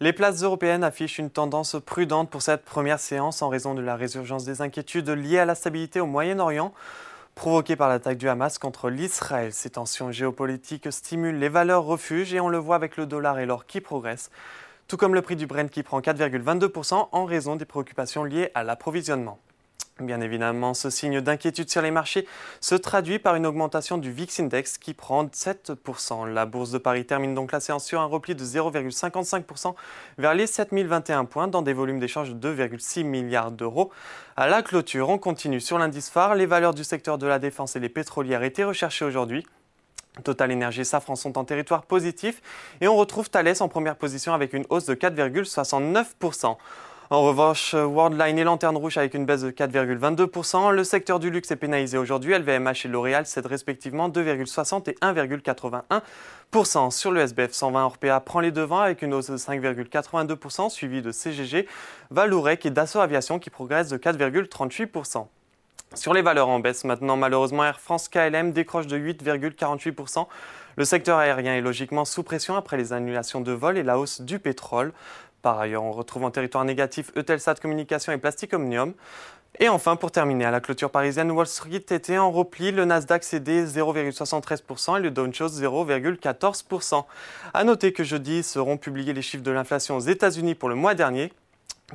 Les places européennes affichent une tendance prudente pour cette première séance en raison de la résurgence des inquiétudes liées à la stabilité au Moyen-Orient. Provoquée par l'attaque du Hamas contre l'Israël, ces tensions géopolitiques stimulent les valeurs refuges et on le voit avec le dollar et l'or qui progressent, tout comme le prix du Brent qui prend 4,22% en raison des préoccupations liées à l'approvisionnement. Bien évidemment, ce signe d'inquiétude sur les marchés se traduit par une augmentation du VIX Index qui prend 7%. La bourse de Paris termine donc la séance sur un repli de 0,55% vers les 7021 points dans des volumes d'échange de 2,6 milliards d'euros. À la clôture, on continue sur l'indice phare. Les valeurs du secteur de la défense et les pétrolières étaient recherchées aujourd'hui. Total Energy et Safran sont en territoire positif et on retrouve Thales en première position avec une hausse de 4,69%. En revanche, Worldline et Lanterne Rouge avec une baisse de 4,22%. Le secteur du luxe est pénalisé aujourd'hui. LVMH et L'Oréal cèdent respectivement 2,60 et 1,81%. Sur le SBF 120, Orpea prend les devants avec une hausse de 5,82%, suivie de CGG, Valourec et Dassault Aviation qui progressent de 4,38%. Sur les valeurs en baisse maintenant, malheureusement, Air France KLM décroche de 8,48%. Le secteur aérien est logiquement sous pression après les annulations de vols et la hausse du pétrole. Par ailleurs, on retrouve en territoire négatif Eutelsat Communication et Plastic Omnium. Et enfin, pour terminer, à la clôture parisienne, Wall Street était en repli. Le Nasdaq cédait 0,73% et le Dow Jones 0,14%. À noter que jeudi seront publiés les chiffres de l'inflation aux États-Unis pour le mois dernier.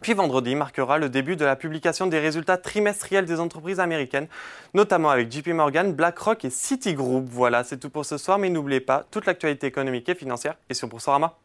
Puis vendredi marquera le début de la publication des résultats trimestriels des entreprises américaines, notamment avec JP Morgan, BlackRock et Citigroup. Voilà, c'est tout pour ce soir, mais n'oubliez pas, toute l'actualité économique et financière est sur Boursorama.